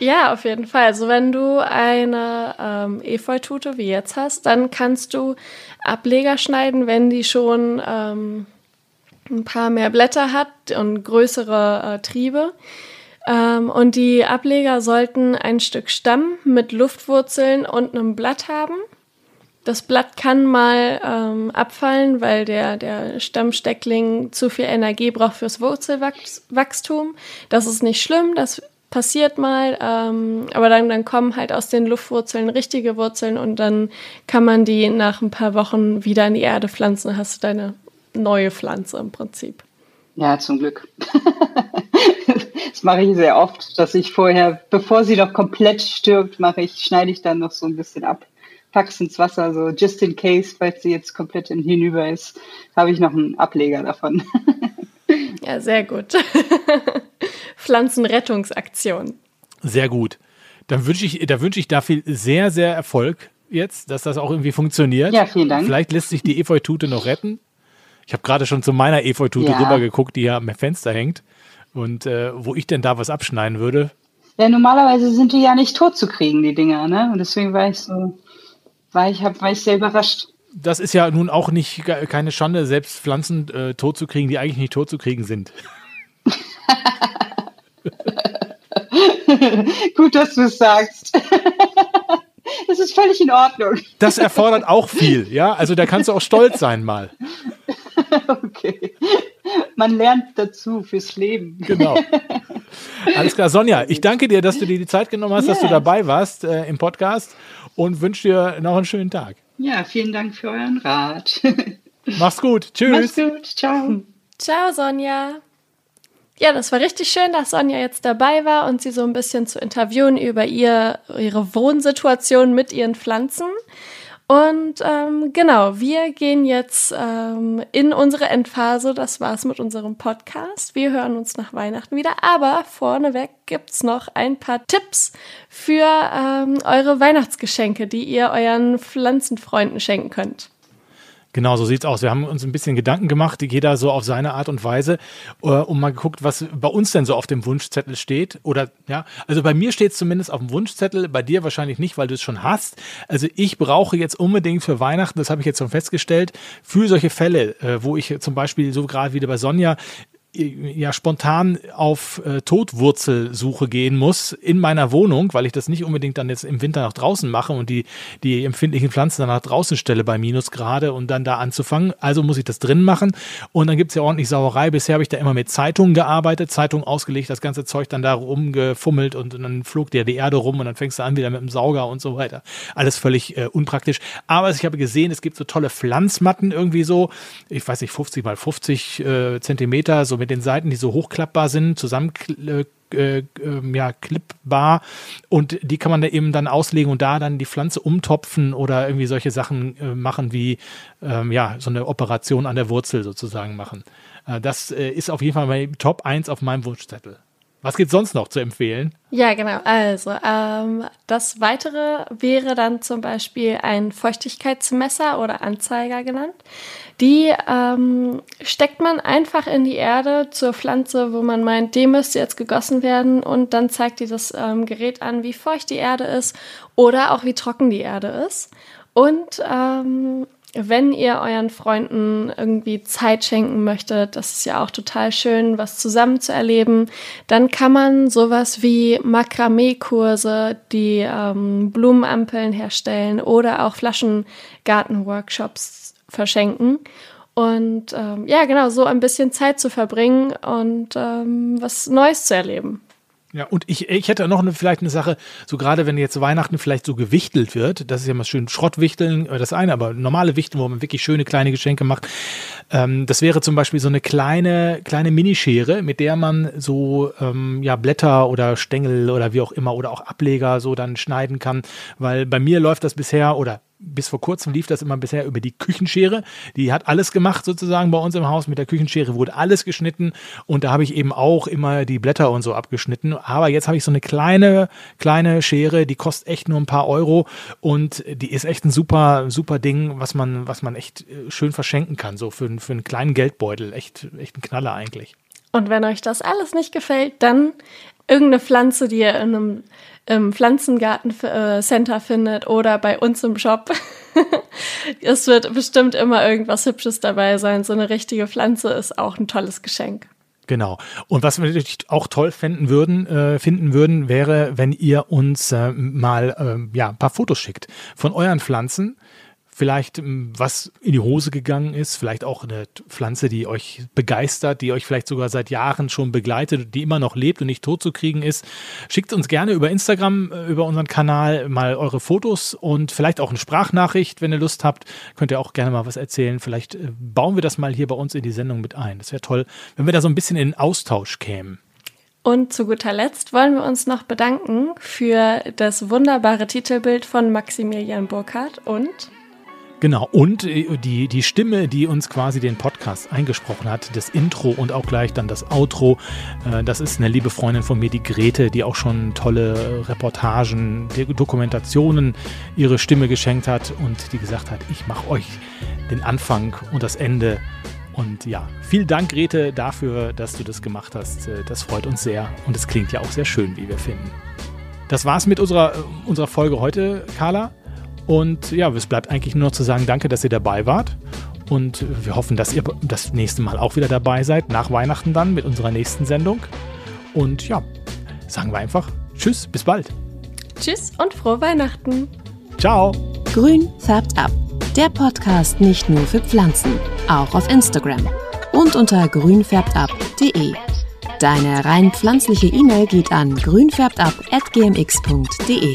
Ja, auf jeden Fall. Also wenn du eine ähm, Efeutute wie jetzt hast, dann kannst du Ableger schneiden, wenn die schon ähm, ein paar mehr Blätter hat und größere äh, Triebe. Ähm, und die Ableger sollten ein Stück Stamm mit Luftwurzeln und einem Blatt haben. Das Blatt kann mal ähm, abfallen, weil der, der Stammsteckling zu viel Energie braucht fürs Wurzelwachstum. Das ist nicht schlimm, das passiert mal, ähm, aber dann, dann kommen halt aus den Luftwurzeln richtige Wurzeln und dann kann man die nach ein paar Wochen wieder in die Erde pflanzen, hast du deine neue Pflanze im Prinzip. Ja, zum Glück. *laughs* das mache ich sehr oft, dass ich vorher, bevor sie noch komplett stirbt, mache ich, schneide ich dann noch so ein bisschen ab pack's ins Wasser, so just in case, falls sie jetzt komplett hinüber ist, habe ich noch einen Ableger davon. *laughs* ja, sehr gut. *laughs* Pflanzenrettungsaktion. Sehr gut. Dann wünsche ich, da wünsche ich dafür sehr, sehr Erfolg jetzt, dass das auch irgendwie funktioniert. Ja, vielen Dank. Vielleicht lässt sich die Efeutute noch retten. Ich habe gerade schon zu meiner Efeutute ja. rübergeguckt, die ja am Fenster hängt. Und äh, wo ich denn da was abschneiden würde. Ja, normalerweise sind die ja nicht tot zu kriegen, die Dinger, ne? Und deswegen war ich so war ich, hab, war ich sehr überrascht. Das ist ja nun auch nicht keine Schande, selbst Pflanzen äh, tot zu kriegen, die eigentlich nicht tot zu kriegen sind. *laughs* Gut, dass du es sagst. *laughs* Das ist völlig in Ordnung. Das erfordert auch viel, ja. Also da kannst du auch stolz sein mal. *laughs* Okay. Man lernt dazu fürs Leben. Genau. Alles klar, Sonja, ich danke dir, dass du dir die Zeit genommen hast, yes. dass du dabei warst äh, im Podcast und wünsche dir noch einen schönen Tag. Ja, vielen Dank für euren Rat. *laughs* Mach's gut. Tschüss. Mach's gut. Ciao. Ciao, Sonja. Ja, das war richtig schön, dass Sonja jetzt dabei war und sie so ein bisschen zu interviewen über ihr, ihre Wohnsituation mit ihren Pflanzen. Und ähm, genau, wir gehen jetzt ähm, in unsere Endphase. Das war's mit unserem Podcast. Wir hören uns nach Weihnachten wieder. Aber vorneweg gibt's noch ein paar Tipps für ähm, eure Weihnachtsgeschenke, die ihr euren Pflanzenfreunden schenken könnt. Genau, so sieht's aus. Wir haben uns ein bisschen Gedanken gemacht, jeder so auf seine Art und Weise, äh, und mal geguckt, was bei uns denn so auf dem Wunschzettel steht. Oder ja, also bei mir steht es zumindest auf dem Wunschzettel, bei dir wahrscheinlich nicht, weil du es schon hast. Also ich brauche jetzt unbedingt für Weihnachten, das habe ich jetzt schon festgestellt, für solche Fälle, äh, wo ich zum Beispiel so gerade wieder bei Sonja ja spontan auf äh, Totwurzelsuche gehen muss in meiner Wohnung, weil ich das nicht unbedingt dann jetzt im Winter nach draußen mache und die, die empfindlichen Pflanzen dann nach draußen stelle bei Minusgrade und dann da anzufangen. Also muss ich das drin machen und dann gibt es ja ordentlich Sauerei. Bisher habe ich da immer mit Zeitungen gearbeitet, Zeitungen ausgelegt, das ganze Zeug dann da rumgefummelt und, und dann flog dir die Erde rum und dann fängst du an wieder mit dem Sauger und so weiter. Alles völlig äh, unpraktisch. Aber ich habe gesehen, es gibt so tolle Pflanzmatten irgendwie so, ich weiß nicht, 50 mal 50 äh, Zentimeter, so mit den Seiten, die so hochklappbar sind, zusammen äh, äh, ähm, ja, klippbar und die kann man da eben dann auslegen und da dann die Pflanze umtopfen oder irgendwie solche Sachen äh, machen wie ähm, ja, so eine Operation an der Wurzel sozusagen machen. Das ist auf jeden Fall mein Top 1 auf meinem Wunschzettel. Was gibt sonst noch zu empfehlen? Ja, genau. Also, ähm, das weitere wäre dann zum Beispiel ein Feuchtigkeitsmesser oder Anzeiger genannt. Die ähm, steckt man einfach in die Erde zur Pflanze, wo man meint, die müsste jetzt gegossen werden und dann zeigt dir das ähm, Gerät an, wie feucht die Erde ist oder auch wie trocken die Erde ist. Und ähm, wenn ihr euren Freunden irgendwie Zeit schenken möchtet, das ist ja auch total schön, was zusammen zu erleben, dann kann man sowas wie Makramee-Kurse, die ähm, Blumenampeln herstellen oder auch Flaschengarten-Workshops verschenken. Und ähm, ja, genau, so ein bisschen Zeit zu verbringen und ähm, was Neues zu erleben. Ja, und ich, ich hätte noch eine, vielleicht eine Sache, so gerade wenn jetzt Weihnachten vielleicht so gewichtelt wird, das ist ja mal schön Schrottwichteln, äh, das eine, aber normale Wichteln, wo man wirklich schöne kleine Geschenke macht. Ähm, das wäre zum Beispiel so eine kleine, kleine Minischere, mit der man so ähm, ja, Blätter oder Stängel oder wie auch immer oder auch Ableger so dann schneiden kann. Weil bei mir läuft das bisher oder bis vor kurzem lief das immer bisher über die Küchenschere. Die hat alles gemacht sozusagen bei uns im Haus. Mit der Küchenschere wurde alles geschnitten und da habe ich eben auch immer die Blätter und so abgeschnitten. Aber jetzt habe ich so eine kleine, kleine Schere, die kostet echt nur ein paar Euro und die ist echt ein super, super Ding, was man, was man echt äh, schön verschenken kann. So für, für einen kleinen Geldbeutel. Echt, echt ein Knaller eigentlich. Und wenn euch das alles nicht gefällt, dann irgendeine Pflanze, die ihr in einem im Pflanzengartencenter findet oder bei uns im Shop. *laughs* es wird bestimmt immer irgendwas Hübsches dabei sein. So eine richtige Pflanze ist auch ein tolles Geschenk. Genau. Und was wir natürlich auch toll finden würden, äh, finden würden, wäre, wenn ihr uns äh, mal äh, ja, ein paar Fotos schickt von euren Pflanzen vielleicht ähm, was in die Hose gegangen ist, vielleicht auch eine Pflanze, die euch begeistert, die euch vielleicht sogar seit Jahren schon begleitet, die immer noch lebt und nicht tot zu kriegen ist. Schickt uns gerne über Instagram, äh, über unseren Kanal mal eure Fotos und vielleicht auch eine Sprachnachricht, wenn ihr Lust habt. Könnt ihr auch gerne mal was erzählen. Vielleicht äh, bauen wir das mal hier bei uns in die Sendung mit ein. Das wäre toll, wenn wir da so ein bisschen in Austausch kämen. Und zu guter Letzt wollen wir uns noch bedanken für das wunderbare Titelbild von Maximilian Burkhardt und Genau, und äh, die, die Stimme, die uns quasi den Podcast eingesprochen hat, das Intro und auch gleich dann das Outro, äh, das ist eine liebe Freundin von mir, die Grete, die auch schon tolle Reportagen, Dokumentationen ihre Stimme geschenkt hat und die gesagt hat, ich mache euch den Anfang und das Ende. Und ja, vielen Dank, Grete, dafür, dass du das gemacht hast. Äh, das freut uns sehr und es klingt ja auch sehr schön, wie wir finden. Das war's mit unserer, unserer Folge heute, Carla. Und ja, es bleibt eigentlich nur noch zu sagen, danke, dass ihr dabei wart. Und wir hoffen, dass ihr das nächste Mal auch wieder dabei seid, nach Weihnachten dann mit unserer nächsten Sendung. Und ja, sagen wir einfach Tschüss, bis bald. Tschüss und frohe Weihnachten. Ciao. Grün färbt ab. Der Podcast nicht nur für Pflanzen, auch auf Instagram und unter grünfärbtab.de. Deine rein pflanzliche E-Mail geht an grünfärbtab.gmx.de.